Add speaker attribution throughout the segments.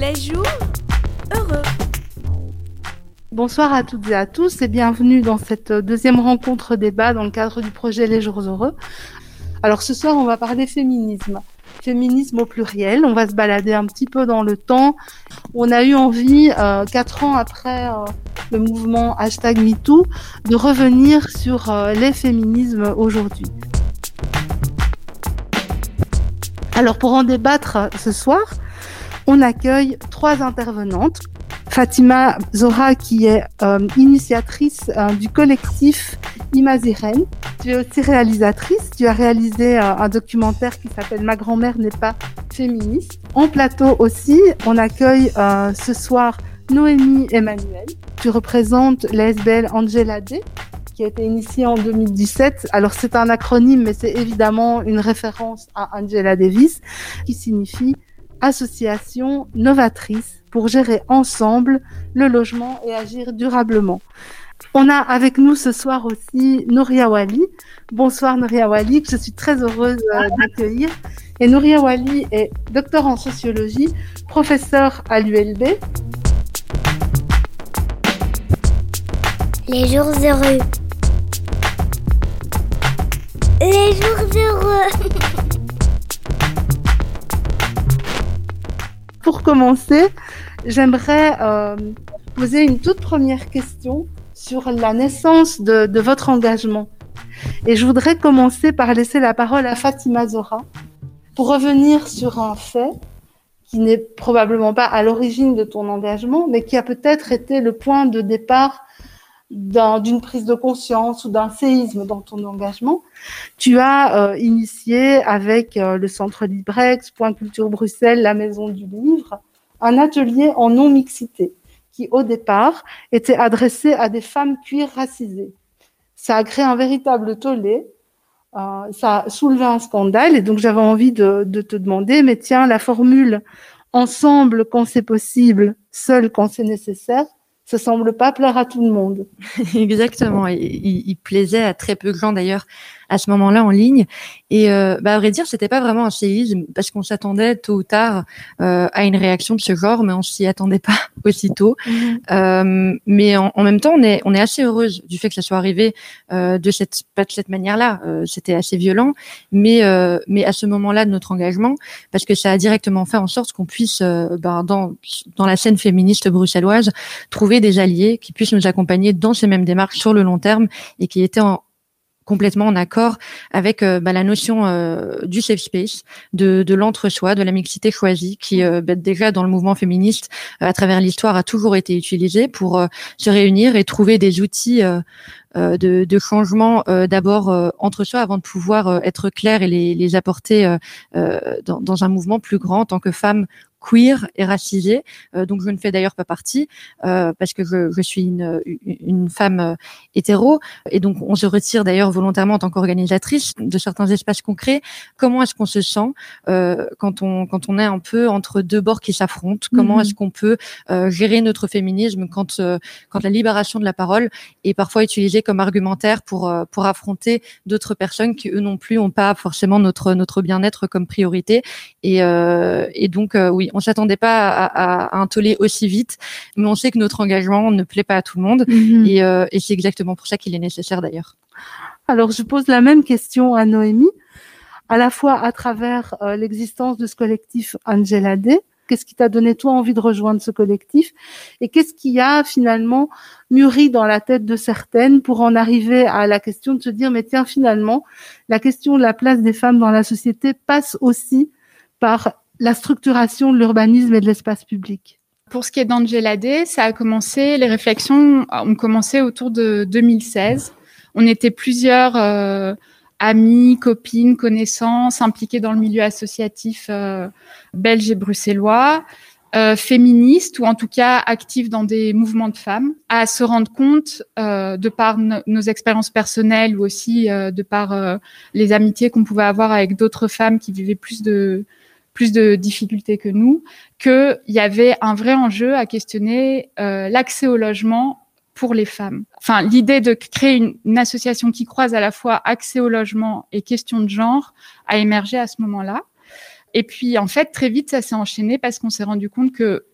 Speaker 1: Les jours heureux.
Speaker 2: Bonsoir à toutes et à tous et bienvenue dans cette deuxième rencontre débat dans le cadre du projet Les Jours Heureux. Alors ce soir, on va parler féminisme. Féminisme au pluriel. On va se balader un petit peu dans le temps. On a eu envie, euh, quatre ans après euh, le mouvement hashtag MeToo, de revenir sur euh, les féminismes aujourd'hui. Alors pour en débattre euh, ce soir, on accueille trois intervenantes. Fatima Zora, qui est euh, initiatrice euh, du collectif Imaziren. Tu es aussi réalisatrice. Tu as réalisé euh, un documentaire qui s'appelle Ma grand-mère n'est pas féministe. En plateau aussi, on accueille euh, ce soir Noémie Emmanuel. Tu représentes l'ASBL Angela D qui a été initiée en 2017. Alors c'est un acronyme, mais c'est évidemment une référence à Angela Davis, qui signifie association novatrice pour gérer ensemble le logement et agir durablement. On a avec nous ce soir aussi Nouria Wali. Bonsoir Nouria Wali, que je suis très heureuse euh, d'accueillir. Et Nouria Wali est docteur en sociologie, professeur à l'ULB.
Speaker 3: Les jours heureux. Les jours heureux.
Speaker 2: Pour commencer, j'aimerais euh, poser une toute première question sur la naissance de, de votre engagement. Et je voudrais commencer par laisser la parole à Fatima Zora pour revenir sur un fait qui n'est probablement pas à l'origine de ton engagement, mais qui a peut-être été le point de départ d'une prise de conscience ou d'un séisme dans ton engagement. Tu as euh, initié avec euh, le Centre Librex, Point Culture Bruxelles, la Maison du Livre, un atelier en non-mixité qui, au départ, était adressé à des femmes cuir racisées. Ça a créé un véritable tollé, euh, ça a soulevé un scandale et donc j'avais envie de, de te demander, mais tiens, la formule ensemble quand c'est possible, seul quand c'est nécessaire, ça semble pas plaire à tout le monde.
Speaker 4: Exactement. Il, il plaisait à très peu de gens d'ailleurs à ce moment-là en ligne. Et euh, bah, à vrai dire, c'était pas vraiment un séisme parce qu'on s'attendait tôt ou tard euh, à une réaction de ce genre, mais on s'y attendait pas aussitôt. Euh, mais en, en, même temps, on est, on est assez heureuse du fait que ça soit arrivé euh, de cette pas de cette manière-là. Euh, c'était assez violent, mais euh, mais à ce moment-là de notre engagement, parce que ça a directement fait en sorte qu'on puisse, euh, ben, dans dans la scène féministe bruxelloise, trouver des alliés qui puissent nous accompagner dans ces mêmes démarches sur le long terme et qui étaient en, complètement en accord avec euh, bah, la notion euh, du safe space, de, de l'entre-soi, de la mixité choisie, qui euh, bah, déjà dans le mouvement féministe, à travers l'histoire, a toujours été utilisée pour se réunir et trouver des outils de, de changement euh, d'abord euh, entre soi avant de pouvoir être clair et les, les apporter dans, dans un mouvement plus grand en tant que femme queer et racisée, euh, donc je ne fais d'ailleurs pas partie euh, parce que je, je suis une, une femme euh, hétéro et donc on se retire d'ailleurs volontairement en tant qu'organisatrice de certains espaces concrets. Comment est-ce qu'on se sent euh, quand on quand on est un peu entre deux bords qui s'affrontent? Comment
Speaker 2: Mhm.
Speaker 4: est-ce qu'on peut euh, gérer notre féminisme quand euh, quand la libération de la parole est parfois utilisée comme argumentaire pour euh, pour affronter d'autres personnes qui eux non plus ont pas forcément notre notre bien-être comme priorité? Et euh, et donc euh, oui on s'attendait pas à, à, à un tollé aussi vite mais on sait que notre engagement ne plaît pas à tout le monde
Speaker 2: Mhm.
Speaker 4: et, euh, et c'est exactement pour ça qu'il est nécessaire d'ailleurs.
Speaker 2: Alors, je pose la même question à Noémie, à la fois à travers euh, l'existence de ce collectif Angela D. Qu'est-ce qui t'a donné toi envie de rejoindre ce collectif? Et qu'est-ce qui a finalement mûri dans la tête de certaines pour en arriver à la question de se dire mais tiens finalement la question de la place des femmes dans la société passe aussi par la structuration de l'urbanisme et de l'espace public.
Speaker 5: Pour ce qui est d'Angela Day, ça a commencé, les réflexions ont commencé autour de 2016. On était plusieurs euh, amis, copines, connaissances impliquées dans le milieu associatif euh, belge et bruxellois euh, féministes ou en tout cas actives dans des mouvements de femmes, à se rendre compte, de par nos expériences personnelles ou aussi de par les amitiés qu'on pouvait avoir avec d'autres femmes qui vivaient plus de plus de difficultés que nous, qu'il y avait un vrai enjeu à questionner euh, l'accès au logement pour les femmes. Enfin, l'idée de créer une, une, association qui croise à la fois accès au logement et question de genre a émergé à ce moment-là. Et puis, en fait, très vite, ça s'est enchaîné parce qu'on s'est rendu compte que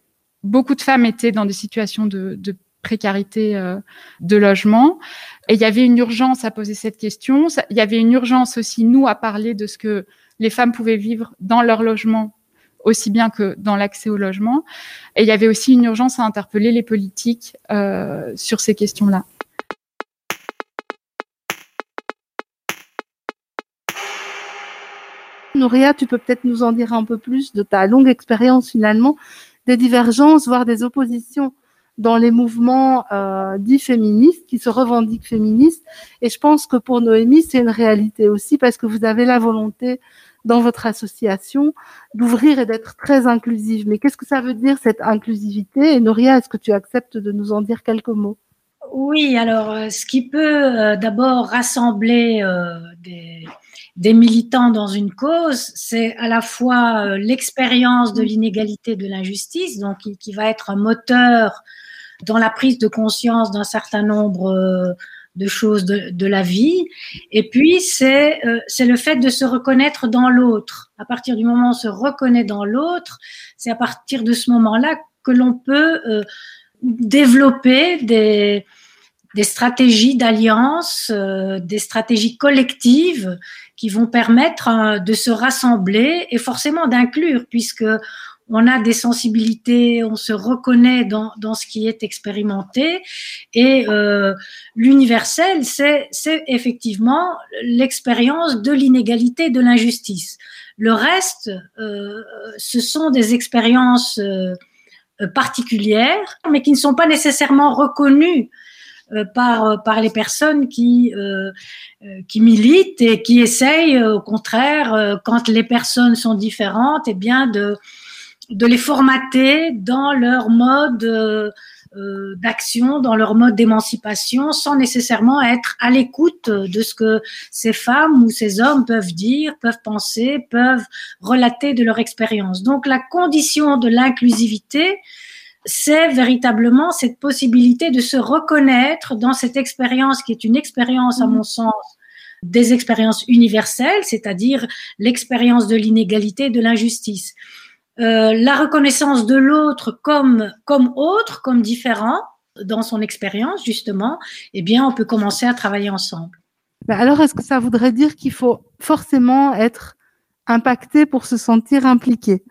Speaker 5: beaucoup de femmes étaient dans des situations de, de précarité euh, de logement. Et il y avait une urgence à poser cette question. Il y avait une urgence aussi, nous, à parler de ce que les femmes pouvaient vivre dans leur logement aussi bien que dans l'accès au logement. Et il y avait aussi une urgence à interpeller les politiques euh, sur ces questions-là.
Speaker 2: Nouria, tu peux peut-être nous en dire un peu plus de ta longue expérience finalement, des divergences, voire des oppositions dans les mouvements euh, dits féministes, qui se revendiquent féministes. Et je pense que pour Noémie, c'est une réalité aussi, parce que vous avez la volonté dans votre association d'ouvrir et d'être très inclusive. Mais qu'est-ce que ça veut dire cette inclusivité? Et Nouria, est-ce que tu acceptes de nous en dire quelques mots?
Speaker 6: Oui, alors euh, ce qui peut euh, d'abord rassembler euh, des, des, militants dans une cause, c'est à la fois euh, l'expérience de l'inégalité, de l'injustice, donc qui, qui, va être un moteur dans la prise de conscience d'un certain nombre euh, de choses de, la vie. Et puis, c'est euh, le fait de se reconnaître dans l'autre. À partir du moment où on se reconnaît dans l'autre, c'est à partir de ce moment-là que l'on peut euh, développer des, des stratégies d'alliance, euh, des stratégies collectives qui vont permettre de se rassembler et forcément d'inclure, puisque on a des sensibilités, on se reconnaît dans, dans ce qui est expérimenté. Et euh, l'universel, c'est effectivement l'expérience de l'inégalité, de l'injustice. Le reste, euh, ce sont des expériences euh, particulières, mais qui ne sont pas nécessairement reconnues euh, par, par les personnes qui, euh, qui militent et qui essayent, au contraire, quand les personnes sont différentes, et eh bien de de les formater dans leur mode euh, d'action, dans leur mode d'émancipation, sans nécessairement être à l'écoute de ce que ces femmes ou ces hommes peuvent dire, peuvent penser, peuvent relater de leur expérience. Donc la condition de l'inclusivité, c'est véritablement cette possibilité de se reconnaître dans cette expérience qui est une expérience, à mon sens, des expériences universelles, c'est-à-dire l'expérience de l'inégalité, de l'injustice. Euh, la reconnaissance de l'autre comme comme autre, comme différent dans son expérience justement, eh bien, on peut commencer à travailler ensemble.
Speaker 2: Ben alors, est-ce que ça voudrait dire qu'il faut forcément être impacté pour se sentir impliqué?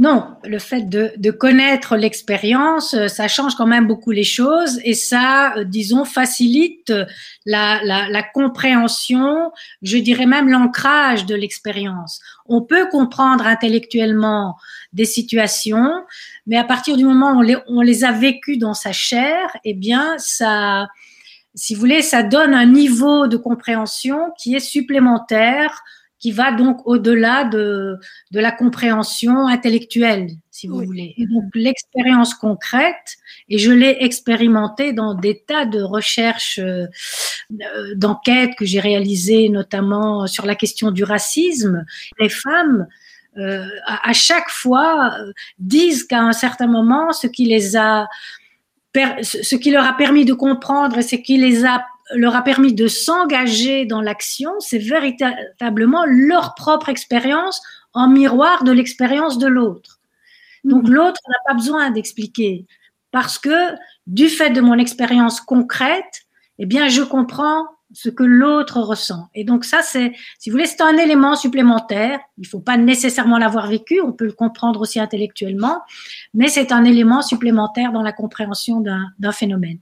Speaker 6: Non, le fait de, de connaître l'expérience, euh, ça change quand même beaucoup les choses et ça, euh, disons, facilite la, la, la compréhension, je dirais même l'ancrage de l'expérience. On peut comprendre intellectuellement des situations, mais à partir du moment où on les, on les a vécues dans sa chair, eh bien, ça, si vous voulez, ça donne un niveau de compréhension qui est supplémentaire qui va donc au-delà de, de la compréhension intellectuelle, si vous oui. voulez. Et donc l'expérience concrète, et je l'ai expérimenté dans des tas de recherches, euh, d'enquêtes que j'ai réalisées, notamment sur la question du racisme. Les femmes, euh, à, à, chaque fois, euh, disent qu'à un certain moment, ce qui les a, ce qui leur a permis de comprendre et ce qui les a leur a permis de s'engager dans l'action, c'est véritablement leur propre expérience en miroir de l'expérience de l'autre. Donc mmh. l'autre n'a pas besoin d'expliquer parce que du fait de mon expérience concrète, eh bien je comprends ce que l'autre ressent. Et donc ça c'est si vous voulez c'est un élément supplémentaire, il faut pas nécessairement l'avoir vécu, on peut le comprendre aussi intellectuellement, mais c'est un élément supplémentaire dans la compréhension d'un phénomène.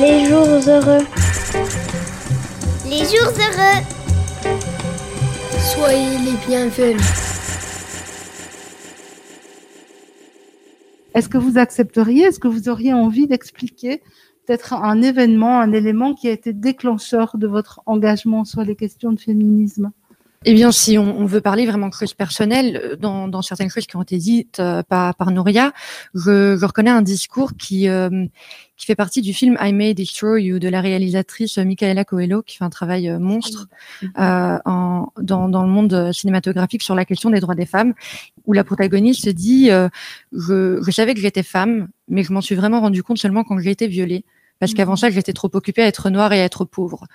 Speaker 3: Les jours heureux. Les jours heureux.
Speaker 1: Soyez les bienvenus.
Speaker 2: Est-ce que vous accepteriez, est-ce que vous auriez envie d'expliquer peut-être un événement, un élément qui a été déclencheur de votre engagement sur les questions de féminisme?
Speaker 4: Eh bien, si on, veut parler vraiment de choses personnelles, euh, dans, dans, certaines choses qui ont été dites euh, par, par Nouria, je, je, reconnais un discours qui, euh, qui fait partie du film I May Destroy You de la réalisatrice Michaela Coelho, qui fait un travail monstre en, dans, dans, le monde cinématographique sur la question des droits des femmes, où la protagoniste dit je, je savais que j'étais femme, mais je m'en suis vraiment rendu compte seulement quand j'ai été violée parce qu'avant ça, j'étais trop occupée à être noire et à être pauvre.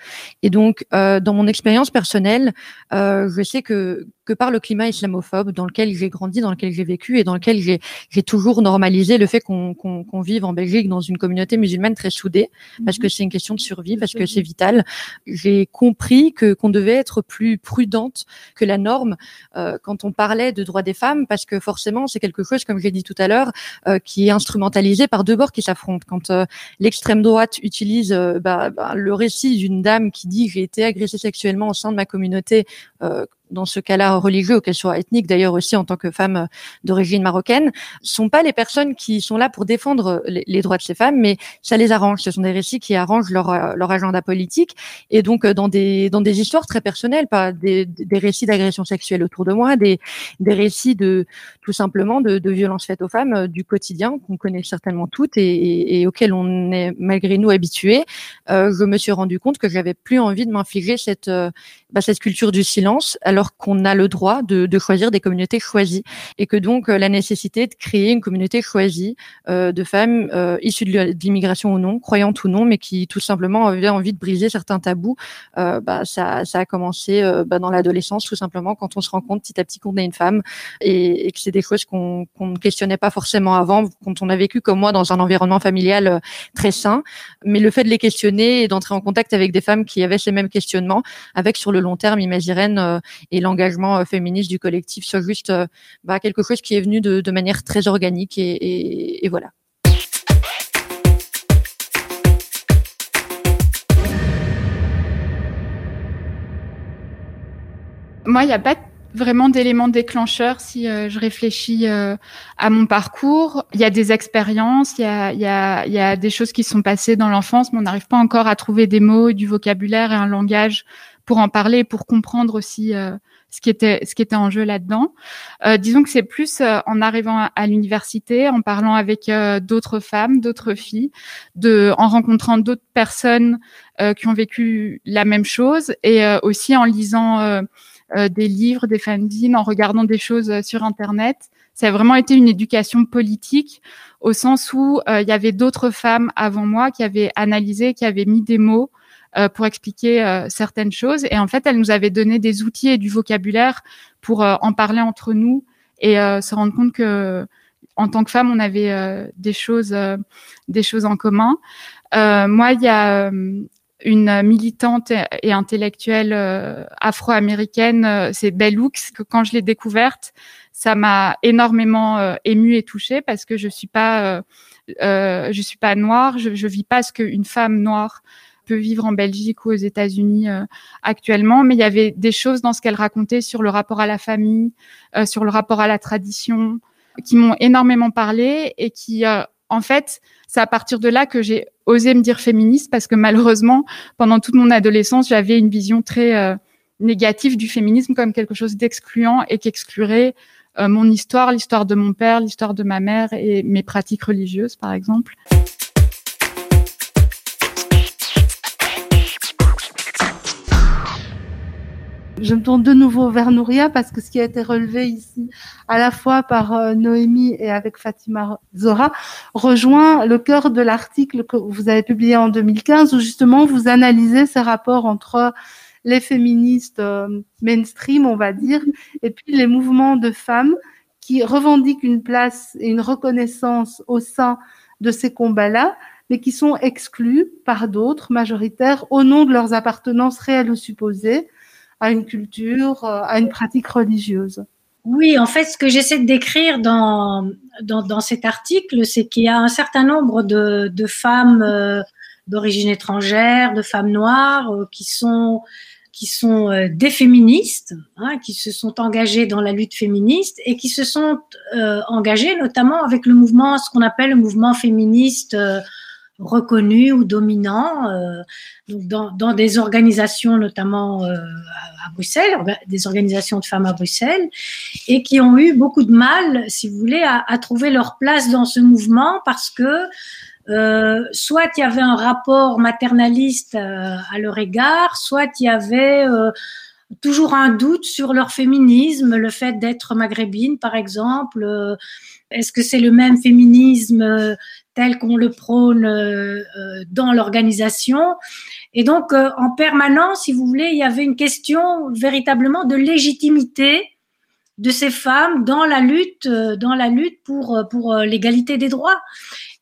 Speaker 4: Et donc, euh, dans mon expérience personnelle, euh, je sais que que par le climat islamophobe dans lequel j'ai grandi, dans lequel j'ai vécu et dans lequel j'ai toujours normalisé le fait qu'on vive en Belgique dans une communauté musulmane très soudée, parce que mhm. c'est une question de survie, parce que c'est vital. J'ai compris que qu'on devait être plus prudente que la norme euh, quand on parlait de droits des femmes, parce que forcément c'est quelque chose, comme j'ai dit tout à l'heure, euh, qui est instrumentalisé par deux bords qui s'affrontent. Quand euh, l'extrême droite utilise euh, bah, bah, le récit d'une dame qui dit j'ai été agressée sexuellement au sein de ma communauté euh, dans ce cas-là religieux, qu'elle soit ethnique d'ailleurs aussi en tant que femme d'origine marocaine, sont pas les personnes qui sont là pour défendre les, droits de ces femmes, mais ça les arrange. Ce sont des récits qui arrangent leur, leur agenda politique. Et donc dans des dans des histoires très personnelles, pas des, des récits d'agression sexuelle autour de moi, des des récits de tout simplement de, de violences faites aux femmes euh, du quotidien qu'on connaît certainement toutes et, et, auxquelles on est malgré nous habitués. Euh, je me suis rendu compte que j'avais plus envie de m'infliger cette euh, bah, cette culture du silence alors qu'on a le droit de, de, choisir des communautés choisies et que donc euh, la nécessité de créer une communauté choisie euh, de femmes euh, issues de l'immigration ou non, croyantes ou non, mais qui tout simplement avaient envie de briser certains tabous, euh, bah, ça, ça, a commencé euh, bah, dans l'adolescence tout simplement quand on se rend compte petit à petit qu'on est une femme et, et que c'est des choses qu'on ne questionnait pas forcément avant quand on a vécu comme moi dans un environnement familial euh, très sain, mais le fait de les questionner et d'entrer en contact avec des femmes qui avaient ces mêmes questionnements, avec sur le long terme Imagirène et l'engagement euh, féministe du collectif soit juste euh, bah, quelque chose qui est venu de, manière très organique et, voilà.
Speaker 5: Moi, il n'y a pas vraiment d'éléments déclencheurs si euh, je réfléchis à mon parcours. Il y a des expériences, il y, a, il y a des choses qui sont passées dans l'enfance, mais on n'arrive pas encore à trouver des mots, du vocabulaire et un langage pour en parler, pour comprendre aussi euh, ce qui était ce qui était en jeu là-dedans. Euh, disons que c'est plus euh, en arrivant à, l'université, en parlant avec euh, d'autres femmes, d'autres filles, de en rencontrant d'autres personnes qui ont vécu la même chose et aussi en lisant des livres, des fanzines, en regardant des choses sur internet. Ça a vraiment été une éducation politique au sens où il y avait d'autres femmes avant moi qui avaient analysé, qui avaient mis des mots euh, pour expliquer euh, certaines choses. Et en fait, elle nous avait donné des outils et du vocabulaire pour euh, en parler entre nous et se rendre compte que en tant que femme, on avait des choses, des choses en commun. moi, il y a une militante et intellectuelle afro-américaine, c'est Bell Hooks, que quand je l'ai découverte, ça m'a énormément émue et touchée parce que je suis pas, je suis pas noire, je, je vis pas ce qu'une femme noire peut vivre en Belgique ou aux États-Unis euh, actuellement, mais il y avait des choses dans ce qu'elle racontait sur le rapport à la famille, euh, sur le rapport à la tradition, qui m'ont énormément parlé et qui, euh, en fait, c'est à partir de là que j'ai osé me dire féministe parce que malheureusement, pendant toute mon adolescence, j'avais une vision très négative du féminisme comme quelque chose d'excluant et qui exclurait mon histoire, l'histoire de mon père, l'histoire de ma mère et mes pratiques religieuses, par exemple.
Speaker 2: Je me tourne de nouveau vers Nouria parce que ce qui a été relevé ici, à la fois par euh, Noémie et avec Fatima Zora, rejoint le cœur de l'article que vous avez publié en 2015 où justement vous analysez ces rapports entre les féministes euh, mainstream, on va dire, et puis les mouvements de femmes qui revendiquent une place et une reconnaissance au sein de ces combats-là, mais qui sont exclus par d'autres majoritaires au nom de leurs appartenances réelles ou supposées, à une culture, euh, à une pratique religieuse.
Speaker 6: Oui, en fait, ce que j'essaie de décrire dans, dans, cet article, c'est qu'il y a un certain nombre de, de femmes euh, d'origine étrangère, de femmes noires, euh, qui sont qui sont des féministes, hein, qui se sont engagées dans la lutte féministe et qui se sont engagées notamment avec le mouvement, ce qu'on appelle le mouvement féministe reconnus ou dominants donc dans, des organisations notamment à Bruxelles, des organisations de femmes à Bruxelles, et qui ont eu beaucoup de mal, si vous voulez, à, trouver leur place dans ce mouvement parce que euh, soit il y avait un rapport maternaliste euh, à leur égard, soit il y avait euh, toujours un doute sur leur féminisme, le fait d'être maghrébine, par exemple. Euh, est-ce que c'est le même féminisme tel qu'on le prône dans l'organisation. Et donc, en permanence, si vous voulez, il y avait une question véritablement de légitimité de ces femmes dans la lutte, dans la lutte pour pour l'égalité des droits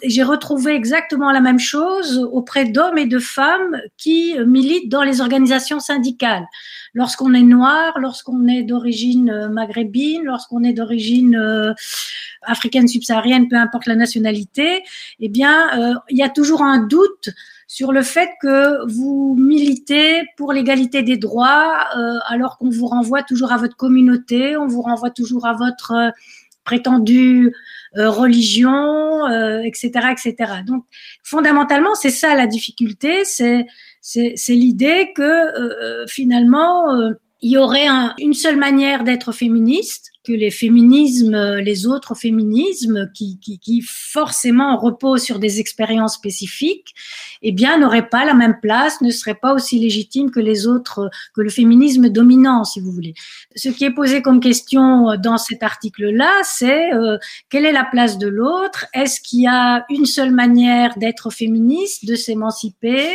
Speaker 6: j'ai retrouvé exactement la même chose auprès d'hommes et de femmes qui militent dans les organisations syndicales. Lorsqu'on est noir, lorsqu'on est d'origine euh, maghrébine, lorsqu'on est d'origine euh, africaine subsaharienne, peu importe la nationalité, eh bien, euh, il y a toujours un doute sur le fait que vous militez pour l'égalité des droits, alors qu'on vous renvoie toujours à votre communauté, on vous renvoie toujours à votre prétendue euh, religion, etc., euh, etc. Donc, fondamentalement, c'est ça la difficulté, c'est l'idée que euh, finalement il y aurait une seule manière d'être féministe, que les féminismes, les autres féminismes, qui, qui, qui forcément reposent sur des expériences spécifiques, eh bien, n'auraient pas la même place, ne seraient pas aussi légitimes que les autres, que le féminisme dominant, si vous voulez. Ce qui est posé comme question dans cet article-là, c'est euh, quelle est la place de l'autre? Est-ce qu'il y a une seule manière d'être féministe, de s'émanciper?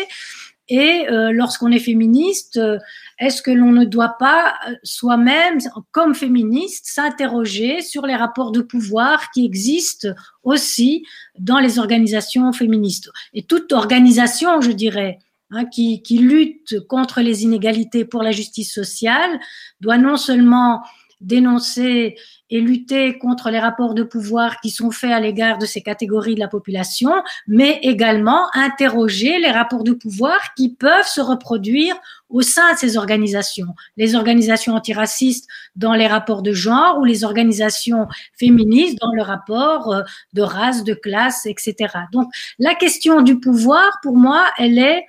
Speaker 6: Et euh, lorsqu'on est féministe, euh, est-ce que l'on ne doit pas euh, soi-même, comme féministe, s'interroger sur les rapports de pouvoir qui existent aussi dans les organisations féministes? Et toute organisation, je dirais, hein, qui, qui lutte contre les inégalités pour la justice sociale, doit non seulement dénoncer et lutter contre les rapports de pouvoir qui sont faits à l'égard de ces catégories de la population, mais également interroger les rapports de pouvoir qui peuvent se reproduire au sein de ces organisations. Les organisations antiracistes dans les rapports de genre ou les organisations féministes dans le rapport euh, de race, de classe, etc. Donc la question du pouvoir, pour moi, elle est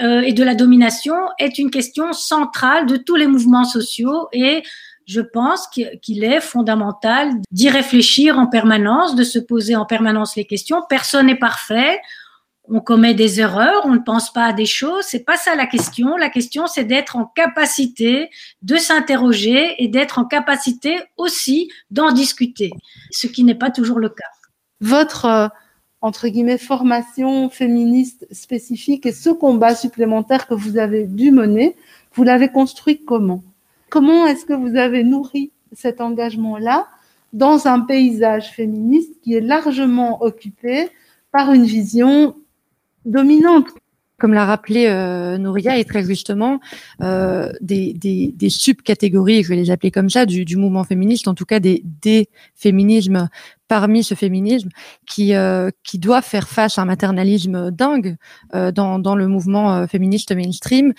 Speaker 6: euh, et de la domination est une question centrale de tous les mouvements sociaux et je pense qu'il est fondamental d'y réfléchir en permanence, de se poser en permanence les questions. Personne n'est parfait. On commet des erreurs, on ne pense pas à des choses. C'est pas ça la question. La question, c'est d'être en capacité de s'interroger et d'être en capacité aussi d'en discuter, ce qui n'est pas toujours le cas.
Speaker 2: Votre euh, entre guillemets formation féministe spécifique et ce combat supplémentaire que vous avez dû mener, vous l'avez construit comment? Comment est-ce que vous avez nourri cet engagement-là dans un paysage féministe qui est largement occupé par une vision dominante?
Speaker 4: Comme l'a rappelé euh, Nouria et très justement, euh, des, des, subcatégories, je vais les appeler comme ça, du, du mouvement féministe, en tout cas des, des féminismes parmi ce féminisme qui euh, qui doit faire face à un maternalisme dingue euh, dans dans le mouvement euh, féministe mainstream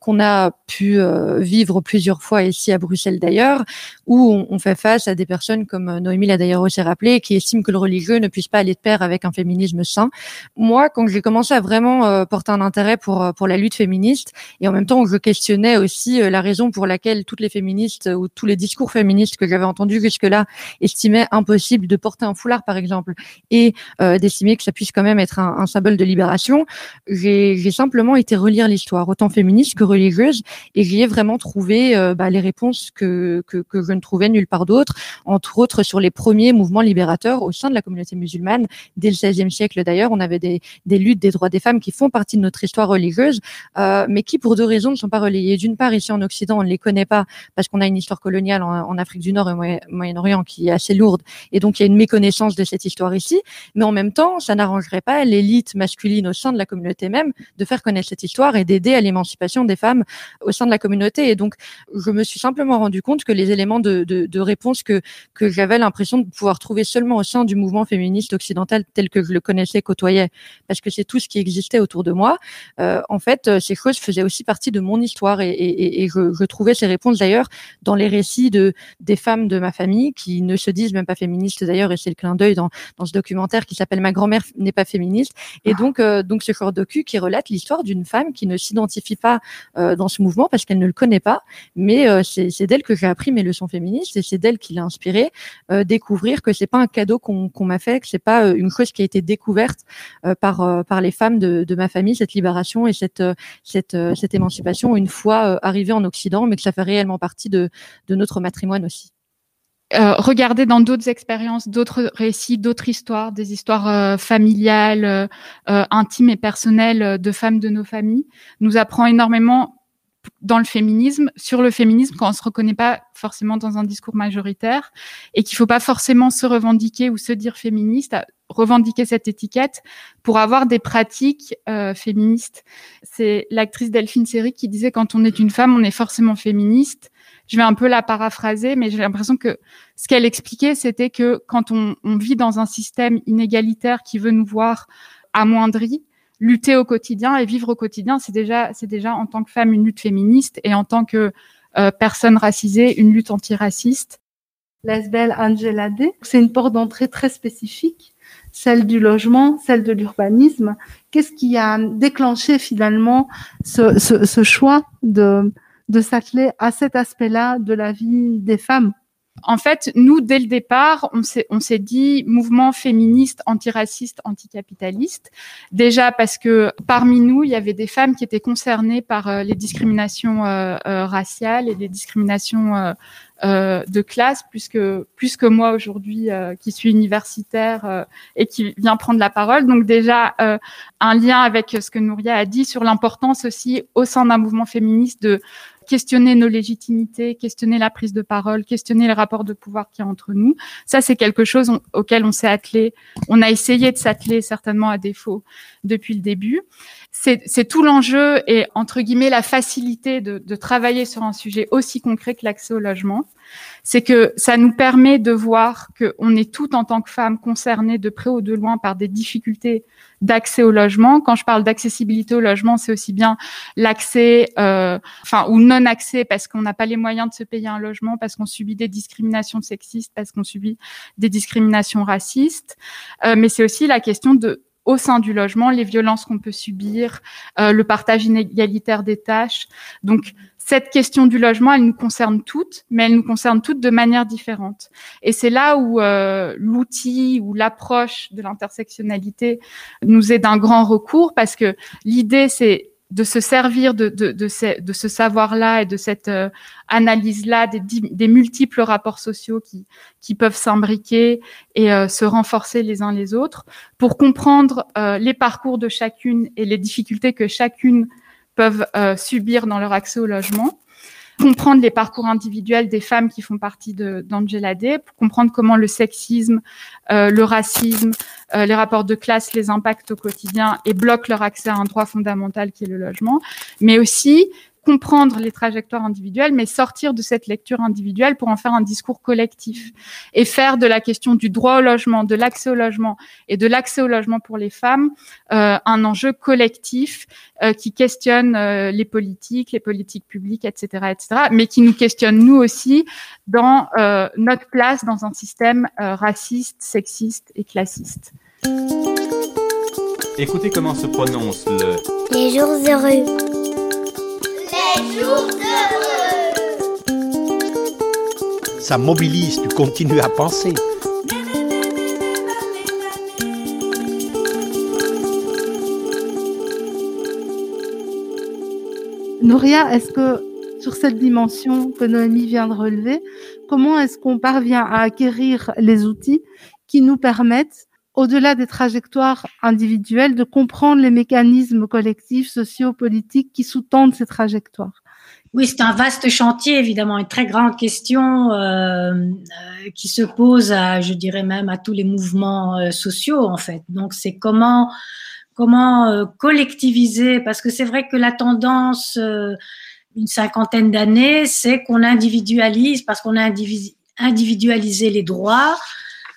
Speaker 4: qu'on a pu vivre plusieurs fois ici à Bruxelles d'ailleurs où on, on, fait face à des personnes comme Noémie l'a d'ailleurs aussi rappelé qui estiment que le religieux ne puisse pas aller de pair avec un féminisme sain. Moi quand j'ai commencé à vraiment porter un intérêt pour pour la lutte féministe et en même temps je questionnais aussi la raison pour laquelle toutes les féministes ou tous les discours féministes que j'avais entendus jusque-là estimaient impossible de porter un foulard, par exemple, et euh, d'estimer que ça puisse quand même être un, symbole de libération, j'ai simplement été relire l'histoire, autant féministe que religieuse, et j'y ai vraiment trouvé euh, bah, les réponses que, que, que, je ne trouvais nulle part d'autre, entre autres sur les premiers mouvements libérateurs au sein de la communauté musulmane. Dès le XVIe siècle, d'ailleurs, on avait des, des luttes des droits des femmes qui font partie de notre histoire religieuse, euh, mais qui, pour deux raisons, ne sont pas relayées. D'une part, ici en Occident, on ne les connaît pas parce qu'on a une histoire coloniale en, en Afrique du Nord et au Moyen-Orient qui est assez lourde, et donc il y a une méconnaissance de cette histoire ici, mais en même temps, ça n'arrangerait pas l'élite masculine au sein de la communauté même de faire connaître cette histoire et d'aider à l'émancipation des femmes au sein de la communauté. Et donc, je me suis simplement rendu compte que les éléments de, réponse que, que j'avais l'impression de pouvoir trouver seulement au sein du mouvement féministe occidental tel que je le connaissais, côtoyais, parce que c'est tout ce qui existait autour de moi, euh, en fait, ces choses faisaient aussi partie de mon histoire et je, je trouvais ces réponses d'ailleurs dans les récits de des femmes de ma famille qui ne se disent même pas féministes d'ailleurs, et c'est le clin d'œil dans, ce documentaire qui s'appelle Ma grand-mère n'est pas féministe. Et donc, euh, donc ce short docu qui relate l'histoire d'une femme qui ne s'identifie pas euh, dans ce mouvement parce qu'elle ne le connaît pas, mais euh, c'est d'elle que j'ai appris mes leçons féministes et c'est d'elle qui l'a inspiré découvrir que c'est pas un cadeau qu'on m'a fait, que c'est pas une chose qui a été découverte par par les femmes de, ma famille, cette libération et cette cette cette émancipation une fois arrivée en Occident, mais que ça fait réellement partie de de notre matrimoine aussi.
Speaker 5: Euh, regarder dans d'autres expériences, d'autres récits, d'autres histoires, des histoires euh, familiales, euh, intimes et personnelles de femmes de nos familles, nous apprend énormément dans le féminisme, sur le féminisme, quand on se reconnaît pas forcément dans un discours majoritaire, et qu'il faut pas forcément se revendiquer ou se dire féministe, revendiquer cette étiquette pour avoir des pratiques féministes. C'est l'actrice Delphine Seyrig qui disait quand on est une femme, on est forcément féministe je vais un peu la paraphraser, mais j'ai l'impression que ce qu'elle expliquait, c'était que quand on, vit dans un système inégalitaire qui veut nous voir amoindris, lutter au quotidien et vivre au quotidien, c'est déjà, c'est déjà en tant que femme une lutte féministe et en tant que euh, personne racisée une lutte antiraciste.
Speaker 2: Lesbelle Angela D, c'est une porte d'entrée très spécifique, celle du logement, celle de l'urbanisme. Qu'est-ce qui a déclenché finalement ce, ce, ce choix de de s'atteler à cet aspect-là de la vie des femmes
Speaker 5: en fait, nous, dès le départ, on s'est, dit mouvement féministe, antiraciste, anticapitaliste. Déjà parce que parmi nous, il y avait des femmes qui étaient concernées par euh, les discriminations euh, euh, raciales et les discriminations de classe, plus que, plus que moi aujourd'hui, qui suis universitaire et qui vient prendre la parole. Donc déjà, un lien avec ce que Nouria a dit sur l'importance aussi au sein d'un mouvement féministe de questionner nos légitimités, questionner la prise de parole, questionner les rapports de pouvoir qui y a entre nous. Ça, c'est quelque chose auquel on s'est attelé. On a essayé de s'atteler certainement à défaut depuis le début. C'est tout l'enjeu et entre guillemets la facilité de travailler sur un sujet aussi concret que l'accès au logement c'est que ça nous permet de voir qu'on est toutes en tant que femmes concernées de près ou de loin par des difficultés d'accès au logement. Quand je parle d'accessibilité au logement, c'est aussi bien l'accès, euh, enfin ou non accès parce qu'on n'a pas les moyens de se payer un logement, parce qu'on subit des discriminations sexistes, parce qu'on subit des discriminations racistes, euh, mais c'est aussi la question de au sein du logement, les violences qu'on peut subir, euh, le partage inégalitaire des tâches. Donc, cette question du logement, elle nous concerne toutes, mais elle nous concerne toutes de manière différente. Et c'est là où euh, l'outil ou l'approche de l'intersectionnalité nous est d'un grand recours, parce que l'idée, c'est de se servir de, de, de, ce, de ce savoir-là et de cette euh, analyse-là des, des, multiples rapports sociaux qui, qui peuvent s'imbriquer et euh, se renforcer les uns les autres pour comprendre euh, les parcours de chacune et les difficultés que chacune peuvent subir dans leur accès au logement comprendre les parcours individuels des femmes qui font partie d'Angela Day, comprendre comment le sexisme, euh, le racisme, euh, les rapports de classe les impactent au quotidien et bloquent leur accès à un droit fondamental qui est le logement, mais aussi comprendre les trajectoires individuelles, mais sortir de cette lecture individuelle pour en faire un discours collectif et faire de la question du droit au logement, de l'accès au logement et de l'accès au logement pour les femmes euh, un enjeu collectif euh, qui questionne euh, les politiques, les politiques publiques, etc., etc., mais qui nous questionne nous aussi dans euh, notre place dans un système euh, raciste, sexiste et classiste.
Speaker 7: Écoutez comment se prononce le.
Speaker 3: Les jours heureux.
Speaker 8: Ça mobilise, tu continues à penser.
Speaker 2: Nouria, est-ce que sur cette dimension que Noémie vient de relever, comment est-ce qu'on parvient à acquérir les outils qui nous permettent au-delà des trajectoires individuelles, de comprendre les mécanismes collectifs, sociaux, politiques qui sous-tendent ces trajectoires.
Speaker 6: Oui, c'est un vaste chantier, évidemment, une très grande question euh, euh, qui se pose, je dirais même, à tous les mouvements euh, sociaux, en fait. Donc, c'est comment comment collectiviser, parce que c'est vrai que la tendance, une cinquantaine d'années, c'est qu'on individualise, parce qu'on a individualisé les droits,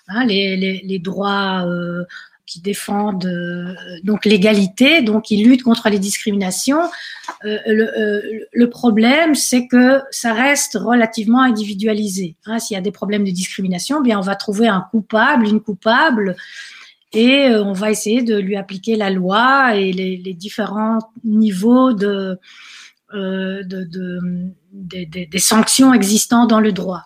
Speaker 6: Hein, les, les, les, droits euh, qui défendent euh, donc l'égalité, donc ils luttent contre les discriminations. Euh, le, euh, le, problème, c'est que ça reste relativement individualisé. Hein, S'il y a des problèmes de discrimination, bien on va trouver un coupable, une coupable, et on va essayer de lui appliquer la loi et les, les différents niveaux de, de, de des, des, des, sanctions existantes dans le droit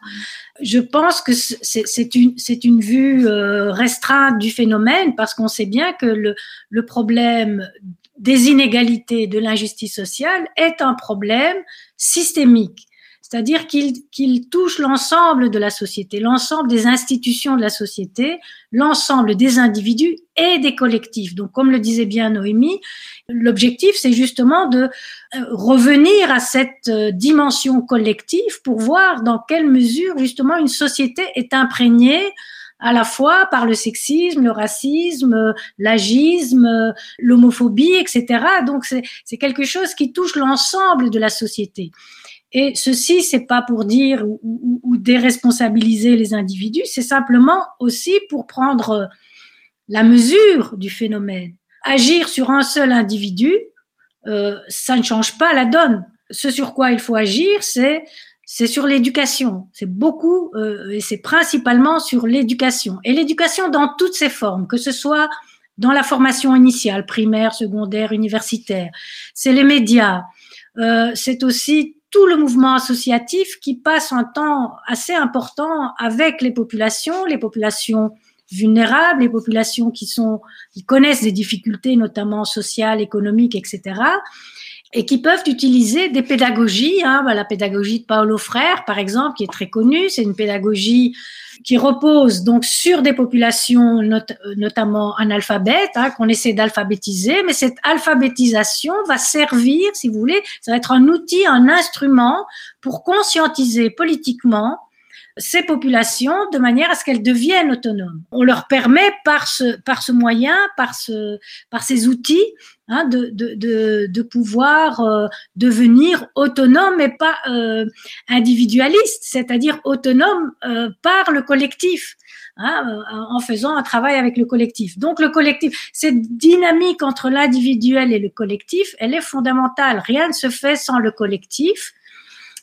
Speaker 6: je pense que c'est une, une vue euh, restreinte du phénomène parce qu'on sait bien que le, le problème des inégalités, de l'injustice sociale est un problème systémique. C'est-à-dire qu'il touche l'ensemble de la société, l'ensemble des institutions de la société, l'ensemble des individus et des collectifs. Donc, comme le disait bien Noémie, l'objectif, c'est justement de euh, revenir à cette euh, dimension collective pour voir dans quelle mesure, justement, une société est imprégnée à la fois par le sexisme, le racisme, l'agisme, l'homophobie, etc. Donc c'est quelque chose qui touche l'ensemble de la société. Et ceci, c'est pas pour dire ou, déresponsabiliser les individus, c'est simplement aussi pour prendre la mesure du phénomène. Agir sur un seul individu, euh, ça ne change pas la donne. Ce sur quoi il faut agir, c'est c'est sur l'éducation. C'est beaucoup euh, et c'est principalement sur l'éducation. Et l'éducation dans toutes ses formes, que ce soit dans la formation initiale, primaire, secondaire, universitaire. C'est les médias. Euh, c'est aussi tout le mouvement associatif qui passe un temps assez important avec les populations, les populations vulnérables, les populations qui sont, qui connaissent des difficultés, notamment sociales, économiques, etc et qui peuvent utiliser des pédagogies. Hein, bah, la pédagogie de Paolo Frère, par exemple, qui est très connue, c'est une pédagogie qui repose donc sur des populations notamment analphabètes, hein, qu'on essaie d'alphabétiser, mais cette alphabétisation va servir, si vous voulez, ça va être un outil, un instrument pour conscientiser politiquement ces populations de manière à ce qu'elles deviennent autonomes. On leur permet par ce, par ce moyen, par, ce, par ces outils, hein, de, de, de, de, pouvoir euh, devenir autonome et pas euh, individualiste, c'est-à-dire autonome euh, par le collectif. Hein, en faisant un travail avec le collectif. Donc le collectif, cette dynamique entre l'individuel et le collectif, elle est fondamentale. Rien ne se fait sans le collectif.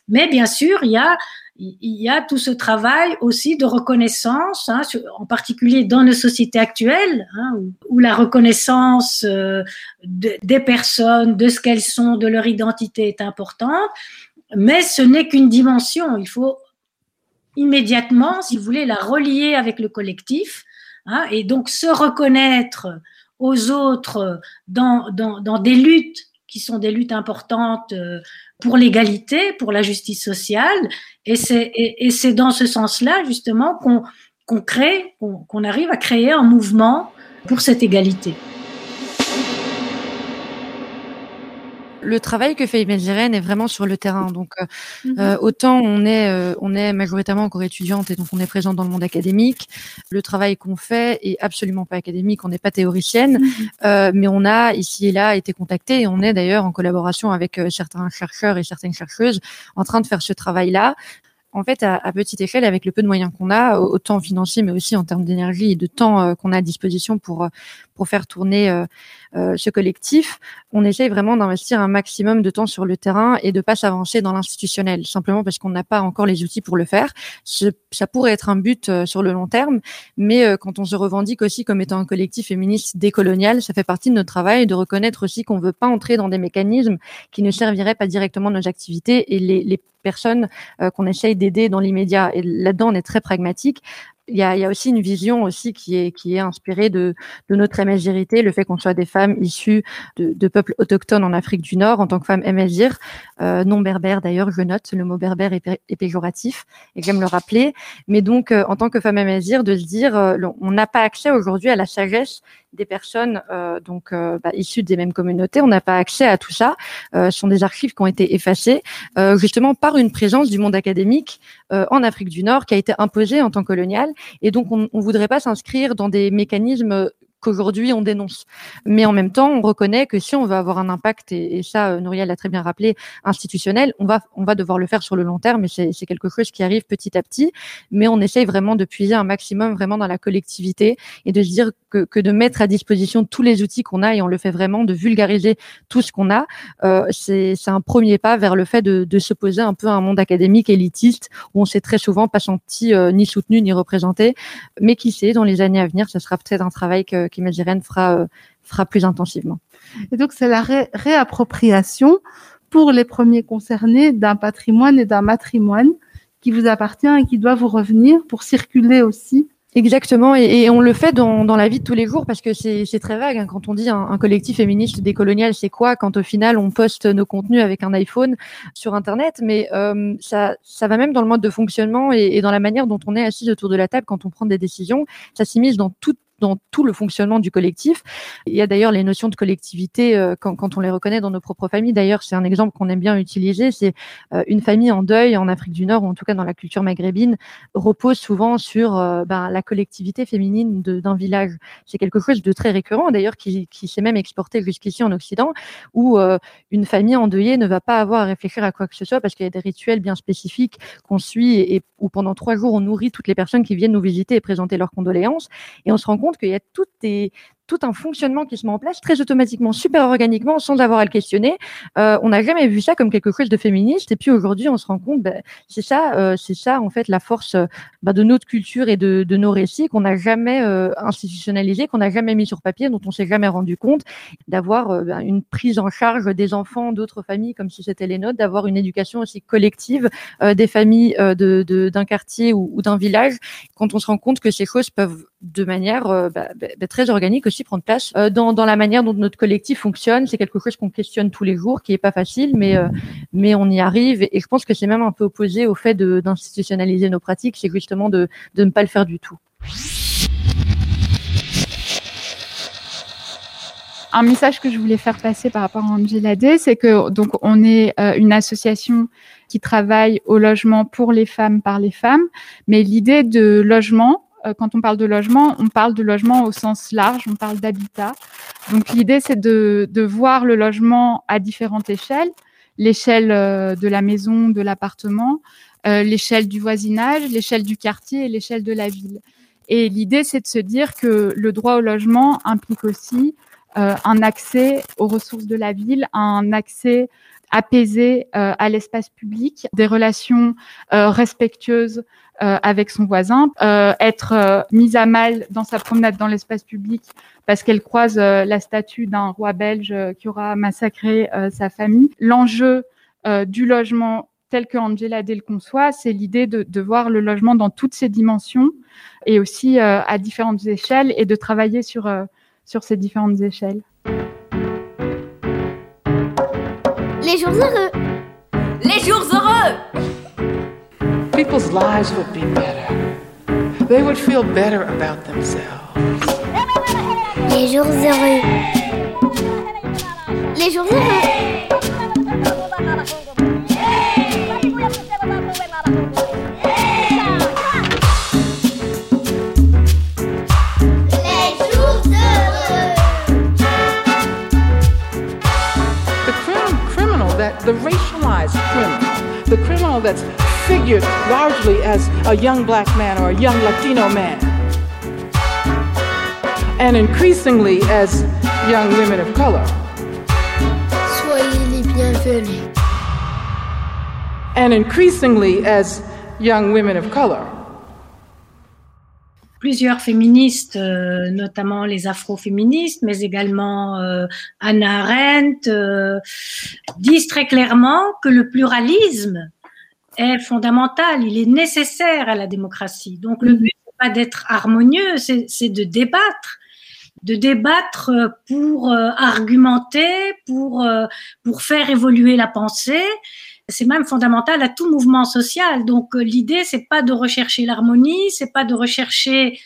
Speaker 6: Mais bien sûr, il y a il y a tout ce travail aussi de reconnaissance, hein, en particulier dans nos sociétés actuelles, hein, où, la reconnaissance euh, des personnes, de ce qu'elles sont, de leur identité est importante, mais ce n'est qu'une dimension. Il faut immédiatement, si vous voulez, la relier avec le collectif, hein, et donc se reconnaître aux autres dans, des luttes qui sont des luttes importantes euh, pour l'égalité, pour la justice sociale. Et c'est, dans ce sens-là, justement, qu'on crée, qu'on arrive à créer un mouvement pour cette égalité.
Speaker 4: Le travail que fait Imel est vraiment sur le terrain. Donc, euh, mhm. euh, autant on est, euh, on est majoritairement encore étudiante et donc on est présente dans le monde académique. Le travail qu'on fait est absolument pas académique, on n'est pas théoricienne, mhm. mais on a ici et là été contacté et on est d'ailleurs en collaboration avec certains chercheurs et certaines chercheuses en train de faire ce travail-là en fait, à, petite échelle, avec le peu de moyens qu'on a, autant financiers, mais aussi en termes d'énergie et de temps qu'on a à disposition pour pour faire tourner euh, euh, ce collectif, on essaye vraiment d'investir un maximum de temps sur le terrain et de pas s'avancer dans l'institutionnel, simplement parce qu'on n'a pas encore les outils pour le faire. ça pourrait être un but euh, sur le long terme, mais quand on se revendique aussi comme étant un collectif féministe décolonial, ça fait partie de notre travail de reconnaître aussi qu'on veut pas entrer dans des mécanismes qui ne serviraient pas directement nos activités et les, les personnes qu'on essaye d'aider dans l'immédiat. Et là-dedans, on est très pragmatique il y a, y a, aussi une vision aussi qui est qui est inspirée de, de notre MSGRité, le fait qu'on soit des femmes issues de, de, peuples autochtones en Afrique du Nord en tant que femmes MSGIR, euh, non berbères d'ailleurs, je note, le mot berbère est, est péjoratif et j'aime le rappeler. Mais donc euh, en tant que femme MSGIR, de se dire, euh, on n'a pas accès aujourd'hui à la sagesse des personnes euh, donc euh, bah, issues des mêmes communautés. On n'a pas accès à tout ça. Euh, ce sont des archives qui ont été effacées justement par une présence du monde académique en Afrique du Nord qui a été imposée en tant coloniale. Et donc on ne voudrait pas s'inscrire dans des mécanismes qu'aujourd'hui on dénonce. Mais en même temps, on reconnaît que si on veut avoir un impact, et, ça, euh, Nouriel l'a très bien rappelé, institutionnel, on va, on va devoir le faire sur le long terme, et c'est quelque chose qui arrive petit à petit. Mais on essaye vraiment de puiser un maximum vraiment dans la collectivité et de se dire que, que de mettre à disposition tous les outils qu'on a, et on le fait vraiment, de vulgariser tout ce qu'on a, euh, c'est un premier pas vers le fait de, de s'opposer un peu à un monde académique élitiste où on s'est très souvent pas senti euh, ni soutenu ni représenté. Mais qui sait, dans les années à venir, ce sera peut-être un travail que qu'Imagirène fera, euh, fera plus intensivement.
Speaker 2: Et donc, c'est la réappropriation pour les premiers concernés d'un patrimoine et d'un matrimoine qui vous appartient et qui doit vous revenir pour circuler aussi
Speaker 4: Exactement, et, on le fait dans, dans, la vie de tous les jours parce que c'est très vague. Hein. Quand on dit un, collectif féministe décolonial, c'est quoi Quand au final on poste nos contenus avec un iPhone sur Internet, mais euh, ça, ça va même dans le mode de fonctionnement et, et, dans la manière dont on est assis autour de la table quand on prend des décisions. Ça s'immisce dans toute dans tout le fonctionnement du collectif. Il y a d'ailleurs les notions de collectivité euh, quand, on les reconnaît dans nos propres familles. D'ailleurs, c'est un exemple qu'on aime bien utiliser. C'est euh, une famille en deuil en Afrique du Nord, ou en tout cas dans la culture maghrébine, repose souvent sur euh, ben, la collectivité féminine d'un village. C'est quelque chose de très récurrent, d'ailleurs, qui, qui s'est même exporté jusqu'ici en Occident, où une famille endeuillée ne va pas avoir à réfléchir à quoi que ce soit parce qu'il y a des rituels bien spécifiques qu'on suit et, et où pendant trois jours on nourrit toutes les personnes qui viennent nous visiter et présenter leurs condoléances. Et on se rend compte qu'il y a toutes des, tout un fonctionnement qui se met en place très automatiquement, super organiquement, sans avoir à le questionner. Euh, on n'a jamais vu ça comme quelque chose de féministe. Et puis aujourd'hui, on se rend compte, ben, c'est ça, euh, c'est ça en fait la force ben, de notre culture et de, nos récits qu'on n'a jamais euh, institutionnalisé, qu'on n'a jamais mis sur papier, dont on s'est jamais rendu compte, d'avoir euh, ben, une prise en charge des enfants d'autres familles comme si c'était les nôtres, d'avoir une éducation aussi collective euh, des familles d'un de, de, quartier ou, d'un village. Quand on se rend compte que ces choses peuvent de manière très organique aussi prendre place euh, dans, dans la manière dont notre collectif fonctionne. C'est quelque chose qu'on questionne tous les jours, qui est pas facile, mais euh, mais on y arrive. Et je pense que c'est même un peu opposé au fait d'institutionnaliser nos pratiques. C'est justement de, de ne pas le faire du tout.
Speaker 5: un message que je voulais faire passer par rapport à Angela Day, c'est que donc on est euh, une association qui travaille au logement pour les femmes par les femmes, mais l'idée de logement quand on parle de logement, on parle de logement au sens large, on parle d'habitat. Donc l'idée, c'est de, de, voir le logement à différentes échelles, l'échelle euh, de la maison, de l'appartement, euh, l'échelle du voisinage, l'échelle du quartier et l'échelle de la ville. Et l'idée, c'est de se dire que le droit au logement implique aussi euh, un accès aux ressources de la ville, un accès apaisé euh, à l'espace public, des relations euh, respectueuses euh, avec son voisin, être mise à mal dans sa promenade dans l'espace public parce qu'elle croise la statue d'un roi belge qui aura massacré sa famille. L'enjeu du logement tel que Angela Day le conçoit, c'est l'idée de, de, voir le logement dans toutes ses dimensions et aussi à différentes échelles et de travailler sur, sur ces différentes échelles.
Speaker 1: Les jours heureux. Les jours heureux.
Speaker 9: People's lives would be better. They would feel better about themselves.
Speaker 3: Les jours heureux.
Speaker 1: Les jours heureux.
Speaker 9: As a young black man or a young Latino man, and increasingly as young women of color.
Speaker 3: Soyez les bienvenus.
Speaker 9: And increasingly as young women of color.
Speaker 6: plusieurs féministes, euh, notamment les afroféministes, mais également euh, Anna Arendt, euh, disent très clairement que le pluralisme est fondamental, il est nécessaire à la démocratie. Donc le but n'est pas d'être harmonieux, c'est de débattre de débattre pour argumenter, pour, pour faire évoluer la pensée c'est même fondamental à tout mouvement social. Donc euh, l'idée c'est pas de rechercher l'harmonie, c'est pas de rechercher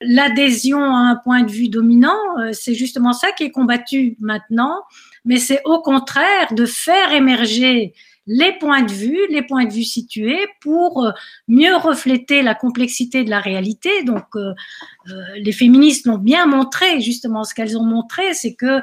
Speaker 6: l'adhésion à un point de vue dominant, euh, c'est justement ça qui est combattu maintenant, mais c'est au contraire de faire émerger les points de vue, les points de vue situés pour mieux refléter la complexité de la réalité. Donc, les féministes l'ont bien montré, justement, ce qu'elles ont montré, c'est que